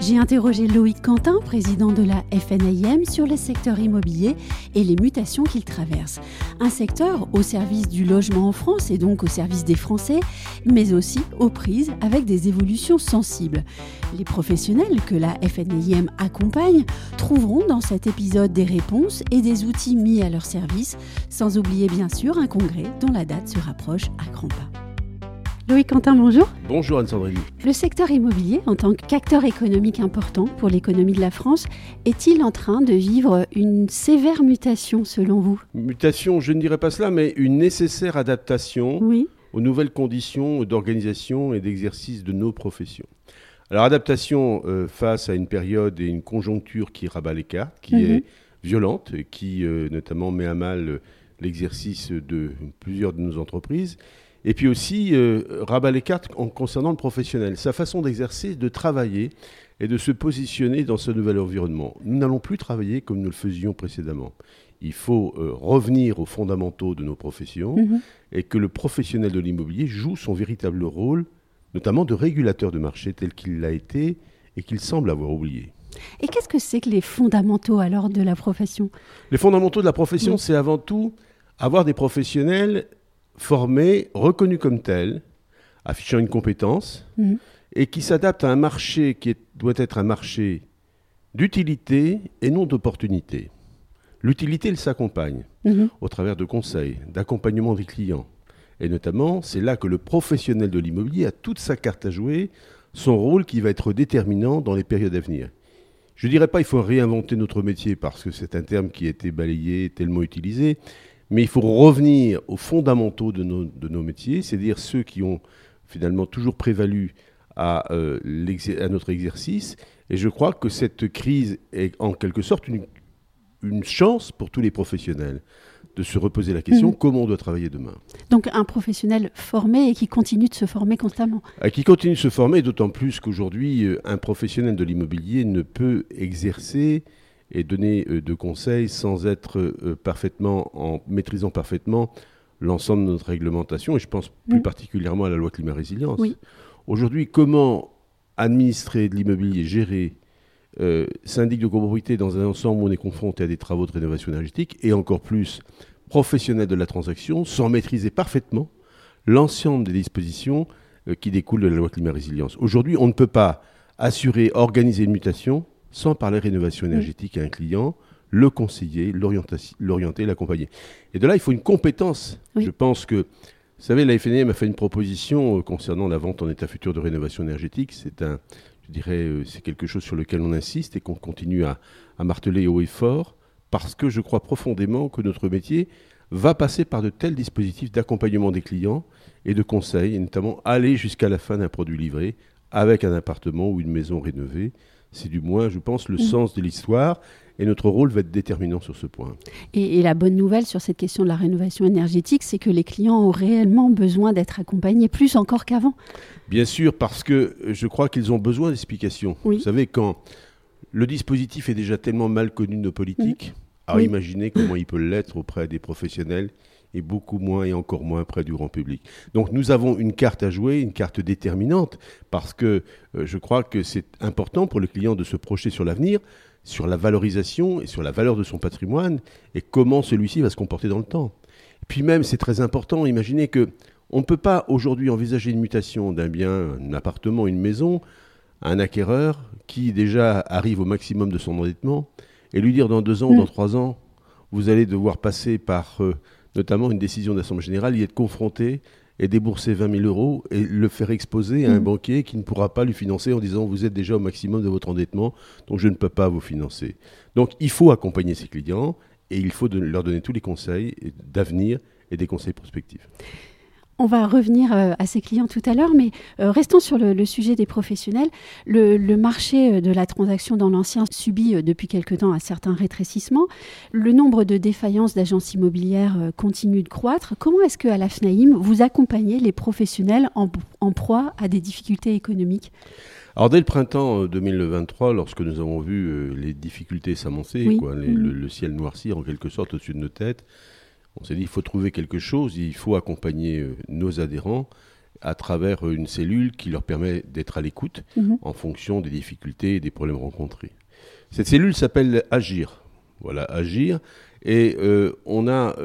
J'ai interrogé Loïc Quentin, président de la FNIM, sur le secteur immobilier et les mutations qu'il traverse. Un secteur au service du logement en France et donc au service des Français, mais aussi aux prises avec des évolutions sensibles. Les professionnels que la FNIM accompagne trouveront dans cet épisode des réponses et des outils mis à leur service, sans oublier bien sûr un congrès dont la date se rapproche à grands pas. Loïc Quentin, bonjour. Bonjour Anne-Sandrine. Le secteur immobilier, en tant qu'acteur économique important pour l'économie de la France, est-il en train de vivre une sévère mutation selon vous? Mutation, je ne dirais pas cela, mais une nécessaire adaptation Oui. aux nouvelles conditions d'organisation et d'exercice de nos professions. Alors adaptation euh, face à une période et une conjoncture qui rabat les cartes, qui Mhm. est violente, et qui euh, notamment met à mal l'exercice de plusieurs de nos entreprises. Et puis aussi euh, rabat les cartes en concernant le professionnel, sa façon d'exercer, de travailler et de se positionner dans ce nouvel environnement. Nous n'allons plus travailler comme nous le faisions précédemment. Il faut euh, revenir aux fondamentaux de nos professions Mhm. et que le professionnel de l'immobilier joue son véritable rôle, notamment de régulateur de marché tel qu'il l'a été et qu'il semble avoir oublié. Et qu'est-ce que c'est que les fondamentaux alors de la profession? Les fondamentaux de la profession, Oui. c'est avant tout avoir des professionnels formés, reconnus comme tels, affichant une compétence, Mhm. et qui s'adaptent à un marché qui est- doit être un marché d'utilité et non d'opportunité. L'utilité, elle s'accompagne Mhm. au travers de conseils, d'accompagnement des clients. Et notamment, c'est là que le professionnel de l'immobilier a toute sa carte à jouer, son rôle qui va être déterminant dans les périodes à venir. Je ne dirais pas qu'il faut réinventer notre métier parce que c'est un terme qui a été balayé, tellement utilisé, mais il faut revenir aux fondamentaux de nos, de nos métiers, c'est-à-dire ceux qui ont finalement toujours prévalu à, euh, à notre exercice. Et je crois que cette crise est en quelque sorte une, une chance pour tous les professionnels de se reposer la question Mhm. comment on doit travailler demain. Donc un professionnel formé et qui continue de se former constamment. Euh, Qui continue de se former, d'autant plus qu'aujourd'hui, euh, un professionnel de l'immobilier ne peut exercer et donner euh, de conseils sans être euh, parfaitement, en maîtrisant parfaitement l'ensemble de notre réglementation, et je pense plus Mhm. particulièrement à la loi climat-résilience. Oui. Aujourd'hui, comment administrer de l'immobilier, gérer euh, syndic de copropriété dans un ensemble où on est confronté à des travaux de rénovation énergétique, et encore plus professionnel de la transaction, sans maîtriser parfaitement l'ensemble des dispositions euh, qui découlent de la loi climat-résilience. Aujourd'hui, on ne peut pas assurer, organiser une mutation sans parler rénovation énergétique à un client, le conseiller, l'orienter, l'accompagner. Et de là, il faut une compétence. Oui. Je pense que, vous savez, la FNM a fait une proposition euh, concernant la vente en état futur de rénovation énergétique. C'est un, je dirais, euh, c'est quelque chose sur lequel on insiste et qu'on continue à, à marteler haut et fort, parce que je crois profondément que notre métier va passer par de tels dispositifs d'accompagnement des clients et de conseil, et notamment aller jusqu'à la fin d'un produit livré avec un appartement ou une maison rénovée. C'est du moins, je pense, le Mhm. sens de l'histoire, et notre rôle va être déterminant sur ce point. Et, et la bonne nouvelle sur cette question de la rénovation énergétique, c'est que les clients ont réellement besoin d'être accompagnés plus encore qu'avant. Bien sûr, parce que euh, je crois qu'ils ont besoin d'explications. Oui. Vous savez, quand le dispositif est déjà tellement mal connu de nos politiques, alors Oui. imaginez comment il peut l'être auprès des professionnels et beaucoup moins et encore moins près du grand public. Donc nous avons une carte à jouer, une carte déterminante, parce que euh, je crois que c'est important pour le client de se projeter sur l'avenir, sur la valorisation et sur la valeur de son patrimoine et comment celui-ci va se comporter dans le temps. Puis même, c'est très important, imaginez que on ne peut pas aujourd'hui envisager une mutation d'un bien, un appartement, une maison, à un acquéreur qui déjà arrive au maximum de son endettement et lui dire dans deux ans ou Mm. dans trois ans, vous allez devoir passer par euh, notamment une décision d'Assemblée générale, y être confronté et débourser 20 000 euros et le faire exposer à un Mm. banquier qui ne pourra pas lui financer en disant vous êtes déjà au maximum de votre endettement, donc je ne peux pas vous financer. Donc il faut accompagner ses clients et il faut de- leur donner tous les conseils d'avenir et des conseils prospectifs. On va revenir euh, à ces clients tout à l'heure, mais euh, restons sur le, sujet des professionnels. Le, marché euh, de la transaction dans l'ancien subit depuis quelque temps un certain rétrécissement. Le nombre de défaillances d'agences immobilières continue de croître. Comment est-ce qu'à la FNAIM, vous accompagnez les professionnels en, proie à des difficultés économiques? Alors dès le printemps 2023, lorsque nous avons vu les difficultés s'amoncer, le, le, ciel noircir en quelque sorte au-dessus de nos têtes, on s'est dit, il faut trouver quelque chose, il faut accompagner euh, nos adhérents à travers euh, une cellule qui leur permet d'être à l'écoute mhm. en fonction des difficultés et des problèmes rencontrés. Cette cellule s'appelle Agir. Voilà, Agir. Et euh, on a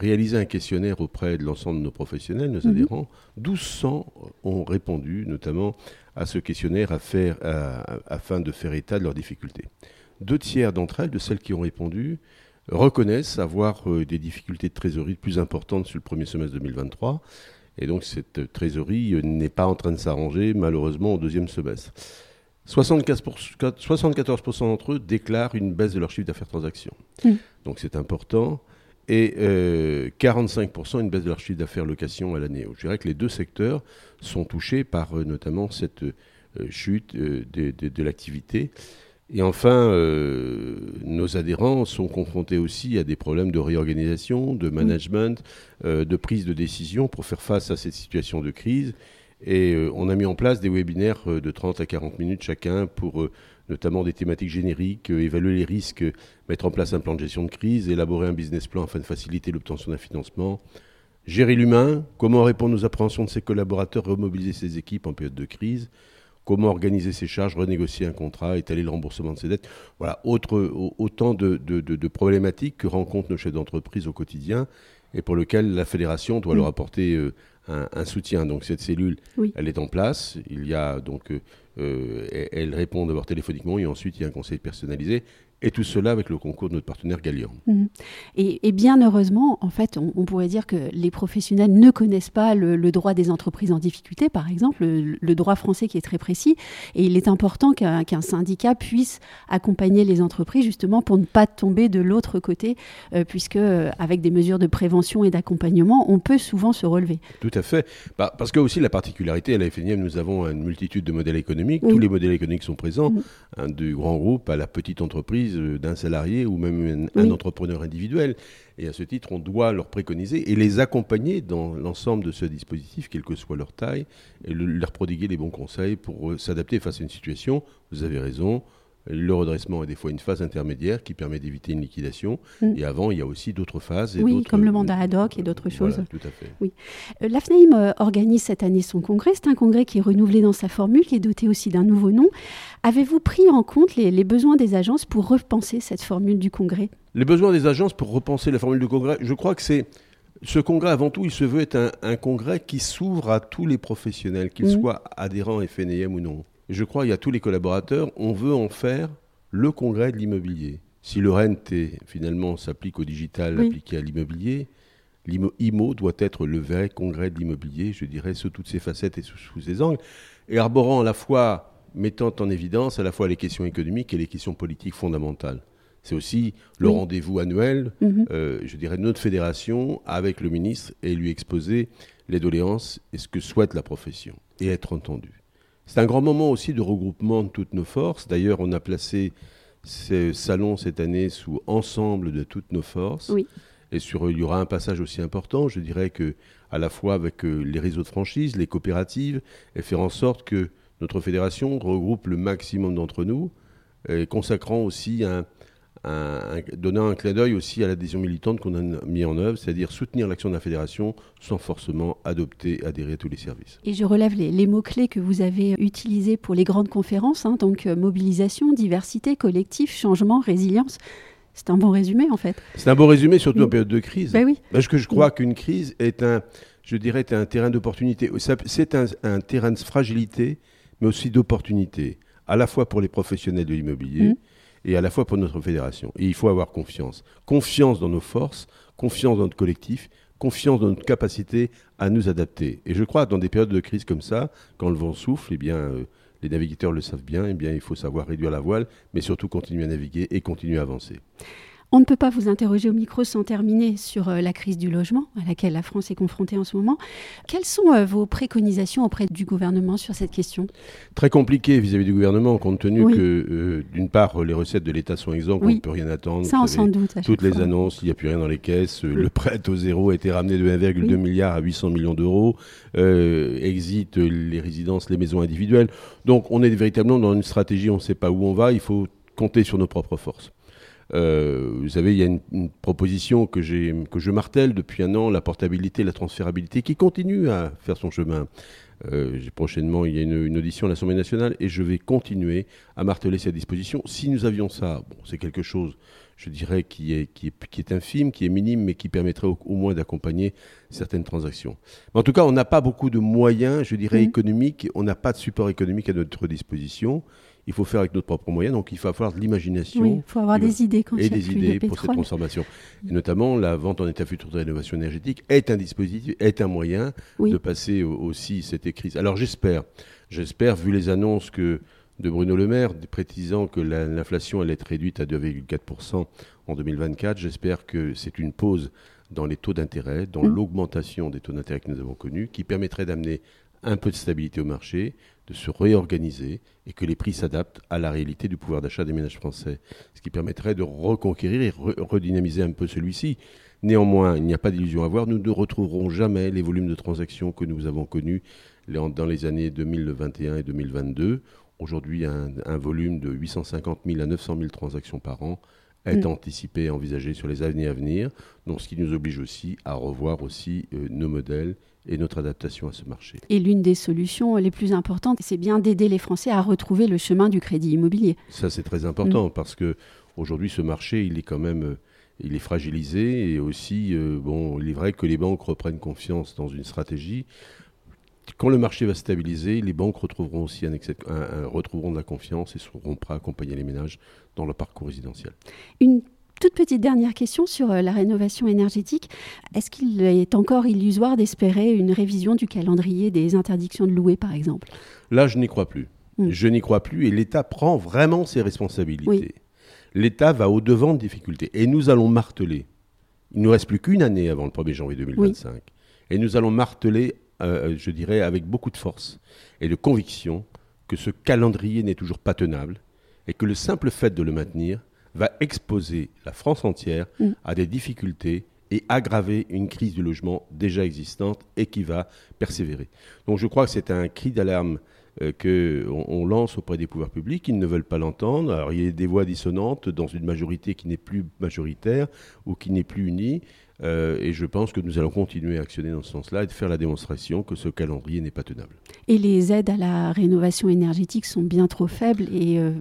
réalisé un questionnaire auprès de l'ensemble de nos professionnels, nos mhm. adhérents. 1200 ont répondu, notamment à ce questionnaire afin de faire état de leurs difficultés. Deux tiers d'entre elles, de celles qui ont répondu, reconnaissent avoir euh, des difficultés de trésorerie plus importantes sur le premier semestre 2023. Et donc cette trésorerie euh, n'est pas en train de s'arranger malheureusement au deuxième semestre. 74%, d'entre eux déclarent une baisse de leur chiffre d'affaires transaction. Mmh. Donc c'est important. Et 45% euh, une baisse de leur chiffre d'affaires location à l'année. Je dirais que les deux secteurs sont touchés par notamment cette chute de, de l'activité. Et enfin, euh, nos adhérents sont confrontés aussi à des problèmes de réorganisation, de management, euh, de prise de décision pour faire face à cette situation de crise. Et euh, on a mis en place des webinaires de 30 à 40 minutes chacun pour notamment des thématiques génériques, évaluer les risques, mettre en place un plan de gestion de crise, élaborer un business plan afin de faciliter l'obtention d'un financement, gérer l'humain, comment répondre aux appréhensions de ses collaborateurs, remobiliser ses équipes en période de crise comment organiser ses charges, renégocier un contrat, étaler le remboursement de ses dettes. Voilà, autre, autant de, problématiques que rencontrent nos chefs d'entreprise au quotidien et pour lesquelles la fédération doit leur apporter euh, un, soutien. Donc cette cellule, elle est en place. Il y a donc, euh, euh, elle répond d'abord téléphoniquement et ensuite il y a un conseil personnalisé. Et tout cela avec le concours de notre partenaire Gallium. Mhm. Et, bien heureusement, en fait, on, pourrait dire que les professionnels ne connaissent pas le, droit des entreprises en difficulté, par exemple, le, droit français qui est très précis. Et il est important qu'un syndicat puisse accompagner les entreprises justement pour ne pas tomber de l'autre côté, euh, puisque euh, avec des mesures de prévention et d'accompagnement, on peut souvent se relever. Tout à fait. Bah, parce que aussi la particularité à la FNIM, nous avons une multitude de modèles économiques. Tous les modèles économiques sont présents, mhm. du grand groupe à la petite entreprise euh, d'un salarié ou même un, entrepreneur individuel. Et à ce titre, on doit leur préconiser et les accompagner dans l'ensemble de ce dispositif, quelle que soit leur taille, et leur prodiguer les bons conseils pour euh, s'adapter face à une situation. Vous avez raison, le redressement est des fois une phase intermédiaire qui permet d'éviter une liquidation. Mm. Et avant, il y a aussi d'autres phases. oui, comme le mandat ad hoc et d'autres choses. Voilà, tout à fait. Oui. Euh, L'AFNAIM euh, organise cette année son congrès. C'est un congrès qui est renouvelé dans sa formule, qui est doté aussi d'un nouveau nom. Avez-vous pris en compte les, besoins des agences pour repenser cette formule du congrès? Les besoins des agences pour repenser la formule du congrès, je crois que c'est. Ce congrès, avant tout, il se veut être un, congrès qui s'ouvre à tous les professionnels, qu'ils mm. soient adhérents FNIM ou non je crois, il y a tous les collaborateurs, on veut en faire le congrès de l'immobilier. Si le RENT finalement s'applique au digital appliqué à l'immobilier, l'IMO doit être le vrai congrès de l'immobilier, je dirais, sous toutes ses facettes et sous, ses angles, et arborant à la fois, mettant en évidence à la fois les questions économiques et les questions politiques fondamentales. C'est aussi le rendez-vous annuel, mhm. euh, je dirais, de notre fédération avec le ministre et lui exposer les doléances et ce que souhaite la profession et être entendu. C'est un grand moment aussi de regroupement de toutes nos forces. D'ailleurs, on a placé ce salon cette année sous ensemble de toutes nos forces. Oui. Et sur, il y aura un passage aussi important, je dirais que à la fois avec euh, les réseaux de franchise, les coopératives, et faire en sorte que notre fédération regroupe le maximum d'entre nous, et consacrant aussi un, donnant un clin d'œil aussi à l'adhésion militante qu'on a mis en œuvre, c'est-à-dire soutenir l'action de la fédération sans forcément adopter, adhérer à tous les services. Et je relève les, mots-clés que vous avez utilisés pour les grandes conférences, hein, donc euh, mobilisation, diversité, collectif, changement, résilience. C'est un bon résumé en fait. C'est un bon résumé, surtout en période de crise. Ben oui. Parce que je crois qu'une crise est un, je dirais, un terrain d'opportunité. C'est un, terrain de fragilité, mais aussi d'opportunité, à la fois pour les professionnels de l'immobilier. Mmh et à la fois pour notre fédération. Et il faut avoir confiance. Confiance dans nos forces, confiance dans notre collectif, confiance dans notre capacité à nous adapter. Et je crois que dans des périodes de crise comme ça, quand le vent souffle, eh bien, euh, les navigateurs le savent eh bien, il faut savoir réduire la voile, mais surtout continuer à naviguer et continuer à avancer. On ne peut pas vous interroger au micro sans terminer sur euh, la crise du logement à laquelle la France est confrontée en ce moment. Quelles sont euh, vos préconisations auprès du gouvernement sur cette question? Très compliqué vis-à-vis du gouvernement, compte tenu que, euh, d'une part, les recettes de l'État sont exemptes, on ne peut rien attendre. Ça, on s'en doute. toutes les annonces, il n'y a plus rien dans les caisses. Le prêt au zéro a été ramené de 1,2 milliard à 800 millions d'euros. exit les résidences, les maisons individuelles. Donc, on est véritablement dans une stratégie, on ne sait pas où on va. Il faut compter sur nos propres forces. Euh, vous savez, il y a une, proposition que, je martèle depuis un an, la portabilité, la transférabilité, qui continue à faire son chemin. Euh, prochainement, il y a une, audition à l'Assemblée nationale et je vais continuer à marteler cette disposition. Si nous avions ça, bon, c'est quelque chose, je dirais, qui est, qui, est, qui est infime, qui est minime, mais qui permettrait au, moins d'accompagner certaines transactions. en tout cas, on n'a pas beaucoup de moyens, je dirais, mmh. économiques, on n'a pas de support économique à notre disposition il faut faire avec notre propre moyen. Donc il faut avoir de l'imagination. il faut avoir des idées quand et des idées pour cette transformation. Et notamment, la vente en état futur de rénovation énergétique est un dispositif, est un moyen de passer aussi cette crise. Alors j'espère, j'espère, vu les annonces que de Bruno Le Maire, précisant que l'inflation allait être réduite à 2,4% en 2024, j'espère que c'est une pause dans les taux d'intérêt, dans mmh. l'augmentation des taux d'intérêt que nous avons connus, qui permettrait d'amener un peu de stabilité au marché, de se réorganiser et que les prix s'adaptent à la réalité du pouvoir d'achat des ménages français, ce qui permettrait de reconquérir et redynamiser un peu celui-ci. Néanmoins, il n'y a pas d'illusion à avoir, nous ne retrouverons jamais les volumes de transactions que nous avons connus dans les années 2021 et 2022. Aujourd'hui, un, volume de 850 000 à 900 000 transactions par an est mm. anticipé et envisagé sur les années à venir, donc ce qui nous oblige aussi à revoir aussi euh, nos modèles et notre adaptation à ce marché. Et l'une des solutions les plus importantes, c'est bien d'aider les Français à retrouver le chemin du crédit immobilier. Ça, c'est très important mm. parce que aujourd'hui, ce marché, il est quand même euh, il est fragilisé et aussi, euh, bon, il est vrai que les banques reprennent confiance dans une stratégie. Quand le marché va stabiliser, les banques retrouveront aussi un, retrouveront de la confiance et seront prêts à accompagner les ménages dans le parcours résidentiel. Une toute petite dernière question sur euh, la rénovation énergétique. Est-ce qu'il est encore illusoire d'espérer une révision du calendrier des interdictions de louer, par exemple? Là, je n'y crois plus. Hmm. Je n'y crois plus et l'État prend vraiment ses responsabilités. L'État va au-devant de difficultés et nous allons marteler. Il ne nous reste plus qu'une année avant le 1er janvier 2025. Et nous allons marteler, euh, je dirais, avec beaucoup de force et de conviction que ce calendrier n'est toujours pas tenable et que le simple fait de le maintenir va exposer la France entière mm. à des difficultés et aggraver une crise du logement déjà existante et qui va persévérer. Donc je crois que c'est un cri d'alarme euh, qu'on on lance auprès des pouvoirs publics. Ils ne veulent pas l'entendre. Alors il y a des voix dissonantes dans une majorité qui n'est plus majoritaire ou qui n'est plus unie. Euh, et je pense que nous allons continuer à actionner dans ce sens-là et de faire la démonstration que ce calendrier n'est pas tenable. Et les aides à la rénovation énergétique sont bien trop faibles et euh,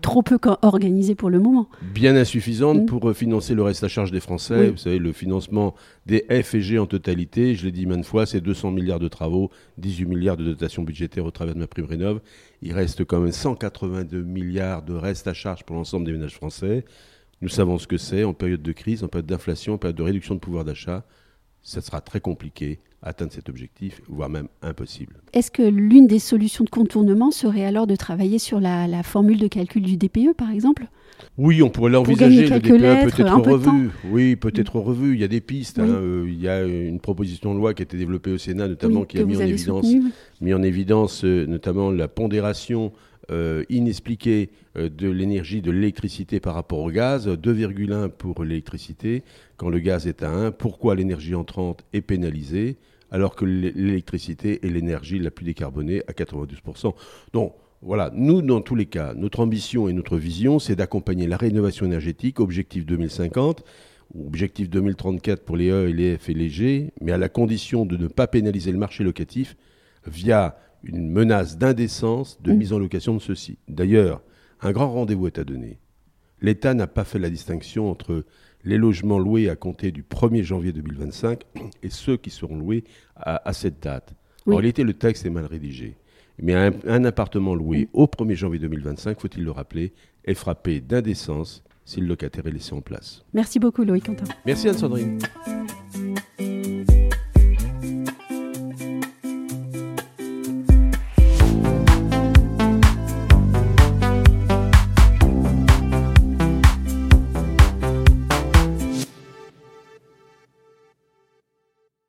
trop peu organisées pour le moment. Bien insuffisantes mm. pour euh, financer le reste à charge des Français. Vous savez, le financement des F et G en totalité, je l'ai dit maintes fois, c'est 200 milliards de travaux, 18 milliards de dotations budgétaires au travers de ma prime rénov. Il reste quand même 182 milliards de reste à charge pour l'ensemble des ménages français. Nous savons ce que c'est en période de crise, en période d'inflation, en période de réduction de pouvoir d'achat. Ça sera très compliqué atteindre cet objectif, voire même impossible. Est-ce que l'une des solutions de contournement serait alors de travailler sur la, formule de calcul du DPE, par exemple? Oui, on pourrait l'envisager. Le DPE peut être revu. Oui, peut-être revu. Il y a des pistes. Hein. Euh, il y a une proposition de loi qui a été développée au Sénat, notamment, qui a mis en, évidence, mis en évidence, euh, notamment la pondération euh, inexpliqué euh, de l'énergie, de l'électricité par rapport au gaz, 2,1 pour l'électricité, quand le gaz est à 1. Pourquoi l'énergie entrante est pénalisée alors que l'électricité est l'énergie la plus décarbonée à 92% Donc, voilà, nous, dans tous les cas, notre ambition et notre vision, c'est d'accompagner la rénovation énergétique, objectif 2050, ou objectif 2034 pour les E les F et les G, mais à la condition de ne pas pénaliser le marché locatif via une menace d'indécence de mm. mise en location de ceux-ci. D'ailleurs, un grand rendez-vous est à donner. L'État n'a pas fait la distinction entre les logements loués à compter du 1er janvier 2025 et ceux qui seront loués à, cette date. En réalité, le texte est mal rédigé. Mais un, appartement loué mm. au 1er janvier 2025, faut-il le rappeler, est frappé d'indécence si le locataire est laissé en place. Merci beaucoup Loïc Quentin. Merci Anne-Sandrine.